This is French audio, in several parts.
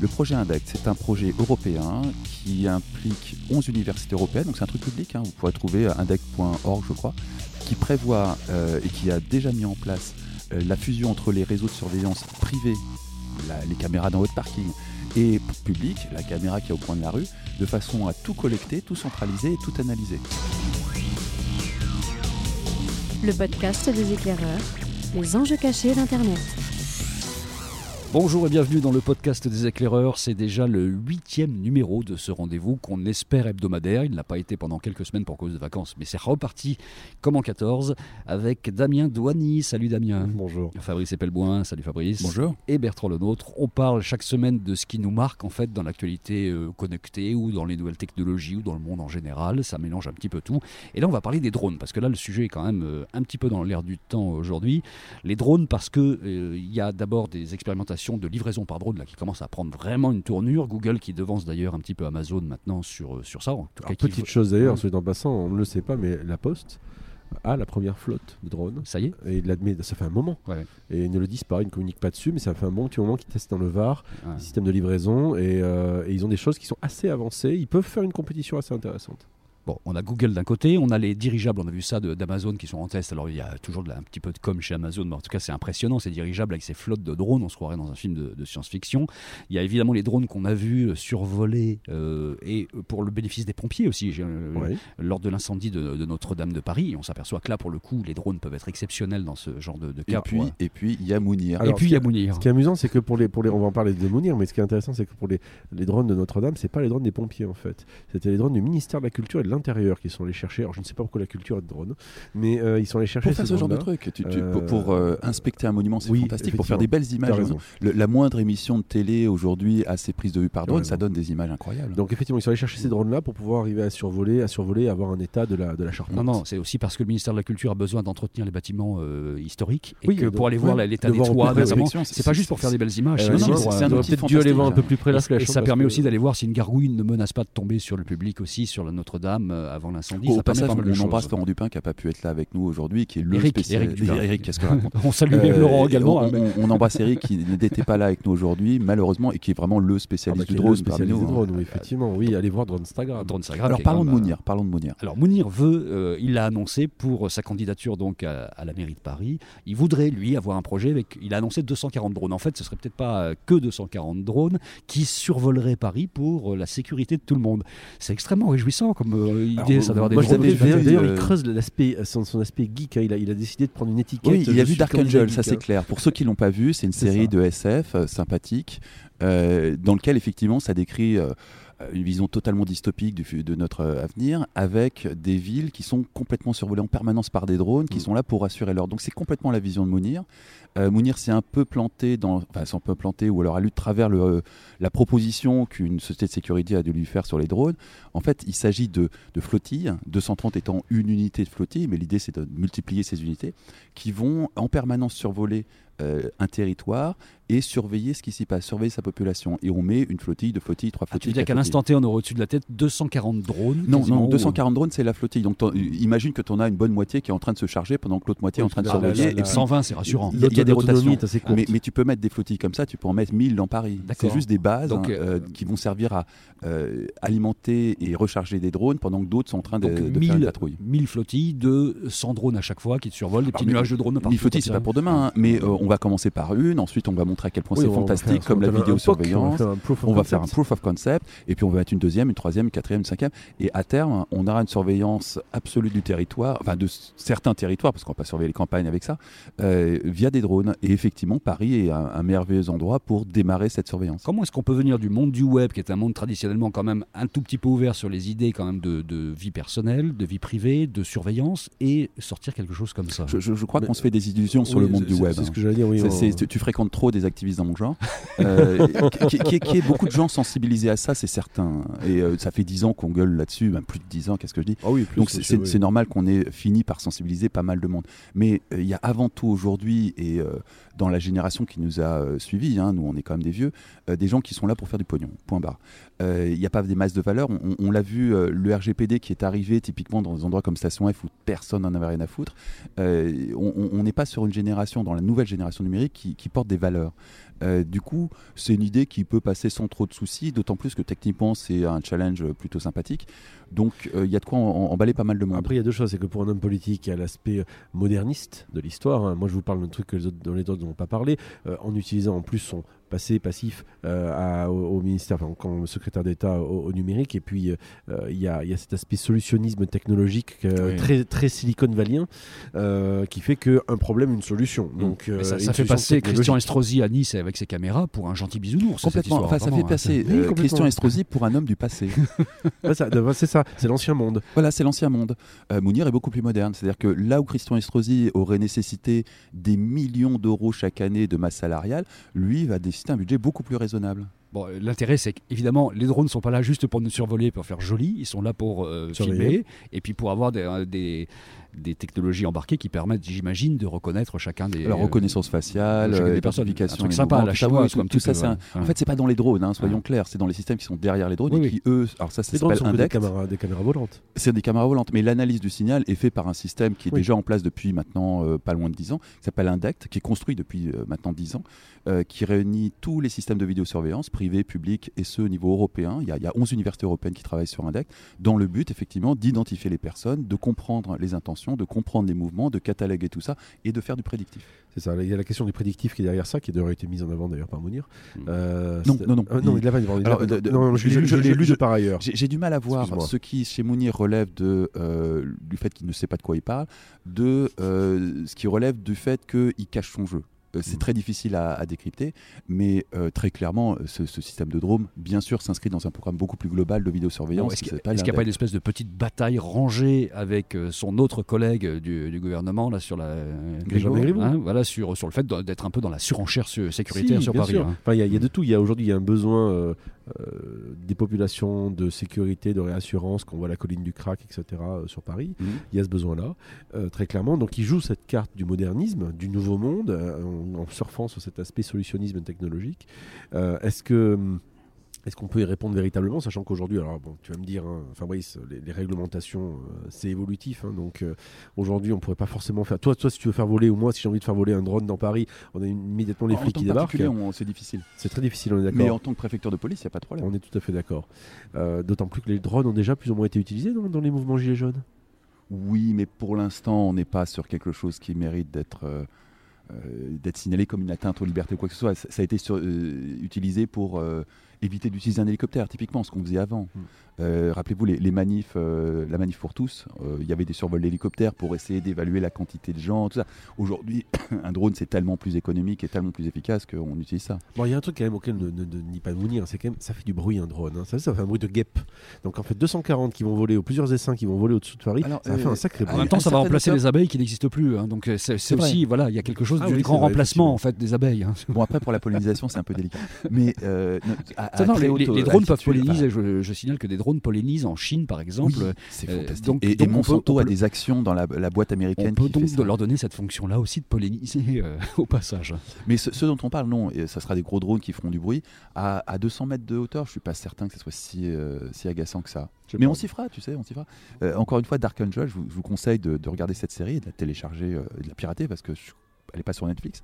Le projet Index, c'est un projet européen qui implique 11 universités européennes, donc c'est un truc public, hein. vous pourrez trouver index.org je crois, qui prévoit euh, et qui a déjà mis en place euh, la fusion entre les réseaux de surveillance privés, les caméras dans votre parking, et public, la caméra qui est au coin de la rue, de façon à tout collecter, tout centraliser et tout analyser. Le podcast des éclaireurs, les enjeux cachés d'Internet. Bonjour et bienvenue dans le podcast des éclaireurs. C'est déjà le huitième numéro de ce rendez-vous qu'on espère hebdomadaire. Il n'a pas été pendant quelques semaines pour cause de vacances, mais c'est reparti comme en 14 avec Damien Douany. Salut Damien. Bonjour. Fabrice Epelboin. Salut Fabrice. Bonjour. Et Bertrand Lenôtre. On parle chaque semaine de ce qui nous marque en fait dans l'actualité euh, connectée ou dans les nouvelles technologies ou dans le monde en général. Ça mélange un petit peu tout. Et là, on va parler des drones parce que là, le sujet est quand même euh, un petit peu dans l'air du temps aujourd'hui. Les drones parce que euh, il y a d'abord des expérimentations de livraison par drone là, qui commence à prendre vraiment une tournure. Google qui devance d'ailleurs un petit peu Amazon maintenant sur, euh, sur ça. En tout cas, petite chose d'ailleurs, celui en passant, on ne le sait pas, mais la Poste a la première flotte de drones. Ça y est Et il l'admet, ça fait un moment. Et ils ne le disent pas, ils ne communiquent pas dessus, mais ça fait un bon petit moment qu'ils testent dans le VAR, le système de livraison, et, euh, et, ils ont des choses qui sont assez avancées. Ils peuvent faire une compétition assez intéressante. Bon, on a Google d'un côté, on a les dirigeables, on a vu ça d'Amazon qui sont en test. Alors il y a toujours un petit peu de com chez Amazon, mais en tout cas c'est impressionnant ces dirigeables avec ces flottes de drones, on se croirait dans un film de, science-fiction. Il y a évidemment les drones qu'on a vus survoler euh, et pour le bénéfice des pompiers aussi, euh, lors de l'incendie de, Notre-Dame de Paris. On s'aperçoit que là pour le coup les drones peuvent être exceptionnels dans ce genre de, cas. Et puis, et puis il y a Mounir. et puis il y a Mounir. Ce qui est amusant c'est que pour les, pour les, on va en parler de Mounir, mais ce qui est intéressant c'est que pour les, les drones de Notre-Dame, c'est pas les drones des pompiers en fait. C'était les drones du ministère de la Culture et de l'Intérieur qui sont les chercher. Alors, je ne sais pas pourquoi la culture est de drone, mais euh, ils sont allés chercher pour faire ce genre de truc. pour, euh, inspecter un monument, c'est fantastique. Pour faire des belles images. la moindre émission de télé aujourd'hui à ces prises de vue par drone, ça donne des images incroyables. Donc effectivement, ils sont allés chercher ces drones-là pour pouvoir arriver à survoler, à survoler, avoir un état de la de la charpente. Non, non, c'est aussi parce que le ministère de la Culture a besoin d'entretenir les bâtiments euh, historiques et que pour aller voir l'état des toits, c'est pas juste pour faire des belles images. c'est peut-être dû aller voir un peu plus près la flèche. Et ça permet aussi d'aller voir si une gargouille ne menace pas de tomber sur le public aussi, sur la Notre-Dame avant l'incendie. Au passage, on embrasse Laurent Dupin qui n'a pas pu être là avec nous aujourd'hui, qui est le Eric, spécialiste. Eric, qu'est-ce que raconte On salue euh, Laurent également. On, hein, on, embrasse Eric qui n'était pas là avec nous aujourd'hui, malheureusement, et qui est vraiment le spécialiste ah bah, du drone parmi nous. Drone, oui, effectivement, oui, allez voir Drone Instagram. Alors parlons de Mounir. Parlons de Mounir. Alors Mounir veut, euh, il l'a annoncé pour sa candidature donc à, la mairie de Paris. Il voudrait lui avoir un projet avec. Il a annoncé 240 drones. En fait, ce serait peut-être pas euh, que 240 drones qui survoleraient Paris pour la sécurité de tout le monde. C'est extrêmement réjouissant comme idée, ça d'avoir des drones. D'ailleurs, il creuse l'aspect, son, son, aspect geek. Hein. Il, a, il, a, décidé de prendre une étiquette. Oui, il a vu Dark Angel, ça c'est hein. clair. Pour ceux qui l'ont pas vu, c'est une série de SF euh, sympathique euh, dans lequel effectivement ça décrit. Euh, une vision totalement dystopique du, de notre avenir, avec des villes qui sont complètement survolées en permanence par des drones, qui mm. sont là pour assurer l'ordre. Donc c'est complètement la vision de Mounir. Euh, Mounir s'est un peu planté, dans, enfin s'est un peu planté, ou alors a lu de travers le, euh, la proposition qu'une société de sécurité a dû lui faire sur les drones. En fait, il s'agit de, de flottilles, 230 étant une unité de flottille, mais l'idée c'est de multiplier ces unités, qui vont en permanence survoler euh, un territoire et surveiller ce qui s'y passe, surveiller sa population. Et on met une flottille, deux flottilles, trois flottilles. Ah, tu veux dire qu'à l'instant T, on aurait au-dessus de la tête 240 drones Non, non 240 drones, c'est la flottille. Donc imagine que tu en as une bonne moitié qui est en train de se charger pendant que l'autre moitié est en train de surveiller. et 120, c'est rassurant. Il y, a des rotations. Mais, mais, tu peux mettre des flottilles comme ça, tu peux en mettre 1000 dans Paris. C'est juste des bases hein, euh, qui vont servir à euh, alimenter et recharger des drones pendant que d'autres sont en train de, de faire une patrouille. 1000 flottilles de 100 drones à chaque fois qui te survolent, des petits nuages de drones. 1000 flottilles, c'est pas pour demain, hein, mais on va commencer par une ensuite on va montrer à quel point c'est fantastique, comme la vidéosurveillance. On va faire un proof of concept, et puis on va mettre une deuxième, une troisième, une quatrième, une cinquième. Et à terme, on aura une surveillance absolue du territoire, enfin de certains territoires, parce qu'on va pas surveiller les campagnes avec ça, euh, via des drones. Et effectivement, Paris est un, merveilleux endroit pour démarrer cette surveillance. Comment est-ce qu'on peut venir du monde du web, qui est un monde traditionnellement quand même un tout petit peu ouvert sur les idées quand même de, vie personnelle, de vie privée, de surveillance, et sortir quelque chose comme ça? Je, crois qu'on se fait des illusions sur le monde du web. C'est ce que j'allais dire, oui. Tu fréquentes trop des activistes dans mon genre. Euh, qui, qui, qui, est beaucoup de gens sensibilisés à ça, c'est certain. Et euh, ça fait 10 ans qu'on gueule là-dessus, même plus de 10 ans, qu'est-ce que je dis? Ah oui, Donc c'est normal qu'on ait fini par sensibiliser pas mal de monde. Mais euh, il y a avant tout aujourd'hui, et dans la génération qui nous a suivis, hein, nous on est quand même des vieux, des gens qui sont là pour faire du pognon, point barre. Il n'y a pas des masses de valeur. On, l'a vu, le RGPD qui est arrivé typiquement dans des endroits comme Station F où personne n'en avait rien à foutre. on n'est pas sur une génération, dans la nouvelle génération, numérique qui, portent des valeurs. Euh, du coup, c'est une idée qui peut passer sans trop de soucis, d'autant plus que techniquement, c'est un challenge plutôt sympathique. Donc, euh, il y a de quoi emballer pas mal de monde. Après, il y a deux choses. C'est que pour un homme politique, il y a l'aspect moderniste de l'histoire. Hein. Moi, je vous parle d'un truc que les autres, dont les autres n'ont pas parlé, euh, en utilisant en plus son passé passif euh, au, ministère, enfin, comme secrétaire d'État au, numérique. Et puis, euh, il y, a, cet aspect solutionnisme technologique euh, très, très Silicon Valley qui fait qu'un problème, une solution. Mm. Donc, ça, fait passer Christian Estrosi à Nice avec ses caméras pour un gentil bisounours. Complètement. enfin, ça fait hein. passer Christian Estrosi pour un homme du passé. c'est ça, c'est l'ancien monde. Voilà, c'est l'ancien monde. Mounir est beaucoup plus moderne. C'est-à-dire que là où Christian Estrosi aurait nécessité des millions d'euros chaque année de masse salariale, lui va décider c'est un budget beaucoup plus raisonnable. Bon, euh, l'intérêt, c'est qu'évidemment, les drones ne sont pas là juste pour nous survoler, pour faire joli. Ils sont là pour euh, filmer et puis pour avoir des, euh, des, des technologies embarquées qui permettent, j'imagine, de reconnaître chacun des. La reconnaissance faciale, euh, des personnes. Un truc sympa, la Chinoise, tout, tout ça. En fait, c'est pas dans les drones, hein, soyons clairs, c'est dans les systèmes qui sont derrière les drones et qui, eux. Alors, ça, c'est des caméras, des caméras volantes. C'est des caméras volantes, mais l'analyse du signal est faite par un système qui est déjà en place depuis maintenant euh, pas loin de 10 ans, qui s'appelle Indect, qui est construit depuis euh, maintenant 10 ans, qui réunit tous les systèmes de vidéosurveillance, privés, publics et ceux au niveau européen. Il y, a, il y a 11 universités européennes qui travaillent sur Indect, dans le but, effectivement, d'identifier les personnes, de comprendre les intentions, de comprendre les mouvements, de cataloguer tout ça et de faire du prédictif. C'est ça. Il y a la question du prédictif qui est derrière ça, qui aurait été mise en avant d'ailleurs par Mounir. Hmm. Euh, non, non, non, euh, non, il l'a Non, je, l'ai lu de par ailleurs. J'ai du mal à voir ce qui, chez Mounir, relève de, euh, du fait qu'il ne sait pas de quoi il parle, de ce qui relève du fait qu'il cache son jeu. Euh, c'est mm. très difficile à, décrypter, mais euh, très clairement, euh, ce, système de drone, bien sûr, s'inscrit dans un programme beaucoup plus global de vidéosurveillance. Est-ce qu'il n'y a, pas une espèce de petite bataille rangée avec son autre collègue du, gouvernement là sur la hein, voilà sur sur le fait d'être un peu dans la surenchère sécuritaire sur Paris. Hein. il y, a de tout. Il y a aujourd'hui il y a un besoin euh, des populations de sécurité, de réassurance, qu'on voit la colline du crack, etc. Euh, sur Paris. Mhm. Il y a ce besoin-là, euh, très clairement. Donc il joue cette carte du modernisme, du nouveau monde, en, surfant sur cet aspect solutionnisme technologique. Est-ce que hum, est-ce qu'on peut y répondre véritablement, sachant qu'aujourd'hui, alors bon, tu vas me dire, hein, Fabrice, les, réglementations, euh, c'est évolutif, hein, donc euh, aujourd'hui, on pourrait pas forcément faire. Toi, toi, si tu veux faire voler, ou moi, si j'ai envie de faire voler un drone dans Paris, on a immédiatement les flics qui débarquent. C'est difficile. C'est très difficile, on est d'accord. Mais en tant que préfecture de police, il n'y a pas de problème. On est tout à fait d'accord. Euh, d'autant plus que les drones ont déjà plus ou moins été utilisés dans, les mouvements Gilets jaunes. Oui, mais pour l'instant, on n'est pas sur quelque chose qui mérite d'être. d'être signalé comme une atteinte aux libertés ou quoi que ce soit. Ça, a été utilisé pour éviter d'utiliser un hélicoptère, typiquement ce qu'on faisait avant. Hmm. Euh, rappelez-vous les, manifs, euh, la manif pour tous, euh, il y avait des survols d'hélicoptères pour essayer d'évaluer la quantité de gens, tout ça. Aujourd'hui, un drone c'est tellement plus économique et tellement plus efficace qu'on utilise ça. Bon, il y a un truc quand même auquel ne, nie pas Mounir, c'est quand même ça fait du bruit un drone. Hein. Ça, ça fait un bruit de guêpe. Donc en fait 240 qui vont voler, ou plusieurs essaims qui vont voler au-dessus de Paris, ça fait un sacré bruit. En même temps, ça va remplacer les abeilles qui n'existent plus. Hein. Donc c'est aussi, voilà, il y a quelque chose ah du grand remplacement en fait des abeilles. Hein. Bon après pour la pollinisation c'est un peu délicat. Mais les, drones peuvent polliniser. Je, signale que des drones pollinisent en Chine, par exemple. c'est euh, fantastique. donc, et, Monsanto a des actions dans la, boîte américaine. On peut donc leur donner cette fonction-là aussi de polliniser euh, au passage. Mais ce, dont on parle, non, et ça sera des gros drones qui feront du bruit. À, 200 mètres de hauteur, je suis pas certain que ce soit si, euh, si agaçant que ça. Mais on s'y fera, tu sais, on s'y fera. encore une fois, Dark Angel, je vous, conseille de, regarder cette série et de la télécharger de la pirater parce que elle n'est pas sur Netflix.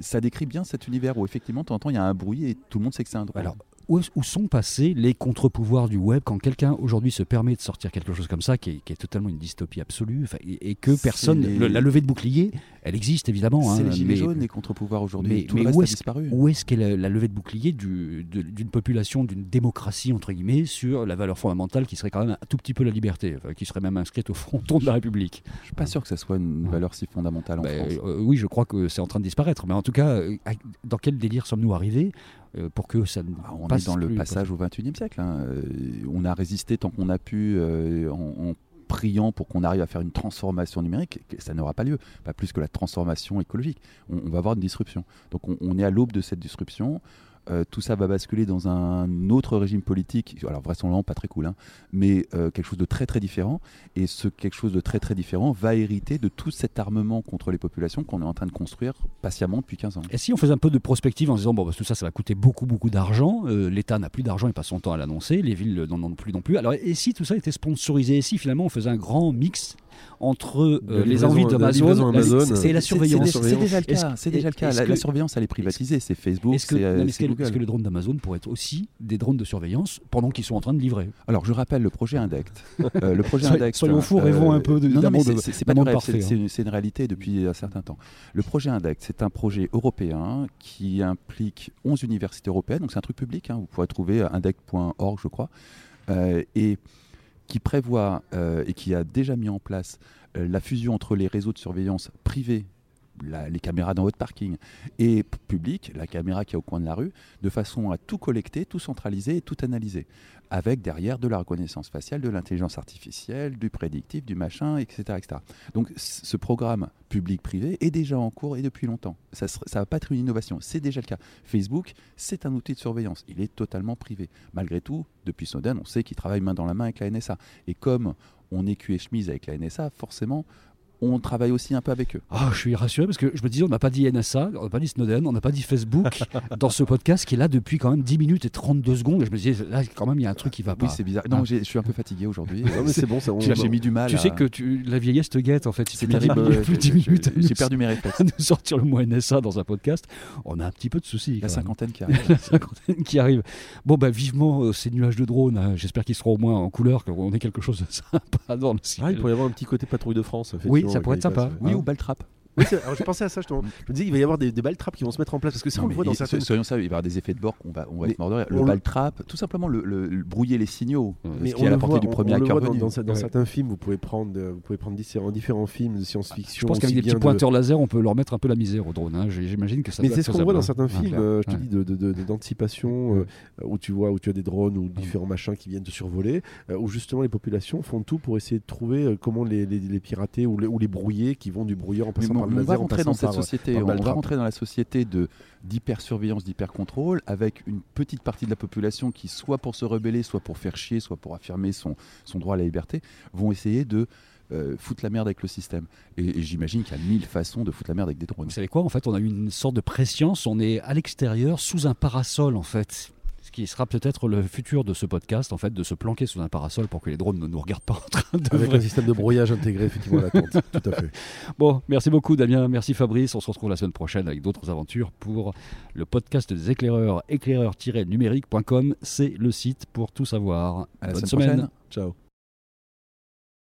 ça décrit bien cet univers où effectivement, de temps en temps, il y a un bruit et tout le monde sait que c'est un drone. Alors, où, sont passés les contre-pouvoirs du web quand quelqu'un aujourd'hui se permet de sortir quelque chose comme ça, qui est, totalement une dystopie absolue, et, que personne. la levée de bouclier, elle existe évidemment. C'est hein, les gilets jaunes, les contre-pouvoirs aujourd'hui. Mais, où est-ce, disparu. Où est-ce qu'est la, levée de bouclier d'une population, d'une démocratie, entre guillemets, sur la valeur fondamentale qui serait quand même un tout petit peu la liberté, qui serait même inscrite au fronton de la République? Je suis pas sûr que ça soit une valeur si fondamentale en ben, France. Euh, oui, je crois que c'est en train de disparaître. Mais en tout cas, euh, dans quel délire sommes-nous arrivés euh, pour que ça ah, On est dans le passage au XXIe siècle. Hein. On a résisté tant qu'on a pu euh, en, priant pour qu'on arrive à faire une transformation numérique, ça n'aura pas lieu, pas plus que la transformation écologique. On, va avoir une disruption. Donc on, est à l'aube de cette disruption. Euh, tout ça va basculer dans un autre régime politique, alors vraisemblablement pas très cool, hein, mais euh, quelque chose de très très différent. Et ce quelque chose de très très différent va hériter de tout cet armement contre les populations qu'on est en train de construire patiemment depuis 15 ans. Et si on faisait un peu de prospective en disant, bon, bah, tout ça, ça va coûter beaucoup beaucoup d'argent, euh, l'État n'a plus d'argent et passe son temps à l'annoncer, les villes n'en ont plus non plus. Alors, et si tout ça était sponsorisé, et si finalement on faisait un grand mix entre euh, les envies d'Amazon c'est la surveillance. C'est déjà le cas. C'est déjà le cas? La, surveillance, elle est privatisée. C'est Facebook, est-ce que, euh, est que, que, les drones d'Amazon pourraient être aussi des drones de surveillance pendant qu'ils sont en train de livrer? Alors, je rappelle le projet Indect. Euh, le projet Indect. Soyons fous, rêvons un peu de. Non, non c'est pas de c'est une réalité depuis un certain temps. Le projet Indect, c'est un projet européen qui implique 11 universités européennes. Donc, c'est un truc public. Hein. Vous pourrez trouver indect.org, je crois. et qui prévoit et qui a déjà mis en place euh, la fusion entre les réseaux de surveillance privés les caméras dans votre parking et public, la caméra qui est au coin de la rue, de façon à tout collecter, tout centraliser et tout analyser, avec derrière de la reconnaissance faciale, de l'intelligence artificielle, du prédictif, du machin, etc. etc. Donc ce programme public-privé est déjà en cours et depuis longtemps. Ça ne va pas être une innovation, c'est déjà le cas. Facebook, c'est un outil de surveillance, il est totalement privé. Malgré tout, depuis Snowden, on sait qu'il travaille main dans la main avec la NSA. Et comme on est cul et chemise avec la NSA, forcément, on travaille aussi un peu avec eux. Ah, je suis rassuré parce que je me disais, on n'a pas dit NSA, on n'a pas dit Snowden, on n'a pas dit Facebook dans ce podcast qui est là depuis quand même 10 minutes et 32 secondes. Et je me disais, là, quand même, il y a un truc qui va pas. Oui, c'est bizarre. Non, je suis un peu fatigué aujourd'hui. non, mais c'est bon, J'ai mis du mal. Tu sais que tu, la vieillesse te guette en fait. C'est terrible. plus 10 minutes. J'ai perdu mes réflexes. Nous sortir le mot NSA dans un podcast, on a un petit peu de soucis. La cinquantaine qui arrive. la cinquantaine qui arrive. Bon, bah, vivement euh, ces nuages de drones. Hein. J'espère qu'ils seront au moins en couleur, qu'on ait quelque chose de sympa dans le ciel. Ah, il pourrait y avoir un petit côté patrouille de France. Oui, ça pourrait être sympa. Oui, ou Baltrap. Oui, alors j'ai pensé à ça, je, me disais qu'il va y avoir des, des balles trappes qui vont se mettre en place parce que ça on le voit dans certaines. Soyons ça, il va y avoir des effets de bord qu'on va, on va être mort de rire. Le ball trap, tout simplement le, brouiller les signaux, mais ce qui est à la portée du premier acteur venu. Dans, dans, certains films, vous pouvez prendre, vous pouvez prendre différents, différents films de science-fiction. Je pense qu'avec des petits pointeurs laser, on peut leur mettre un peu la misère au drone. Hein. J'imagine que ça. Mais c'est ce qu'on voit dans certains films, euh, je te dis, d'anticipation euh, où tu vois où tu as des drones ou différents machins qui viennent te survoler, euh, où justement les populations font tout pour essayer de trouver comment les pirater ou les brouiller, qui vont du brouilleur en passant par le laser société, on va rentrer dans la société de d'hypersurveillance, d'hypercontrôle, avec une petite partie de la population qui, soit pour se rebeller, soit pour faire chier, soit pour affirmer son, son droit à la liberté, vont essayer de euh, foutre la merde avec le système. Et, j'imagine qu'il y a mille façons de foutre la merde avec des drones. Vous savez quoi? En fait, on a eu une sorte de préscience. On est à l'extérieur, sous un parasol, en fait qui sera peut-être le futur de ce podcast, en fait, de se planquer sous un parasol pour que les drones ne nous regardent pas en train de. Avec un système de brouillage intégré, effectivement, à la tente. Tout à fait. Bon, merci beaucoup, Damien. Merci, Fabrice. On se retrouve la semaine prochaine avec d'autres aventures pour le podcast des éclaireurs, éclaireurs-numérique.com. C'est le site pour tout savoir. À la Bonne semaine. Ciao.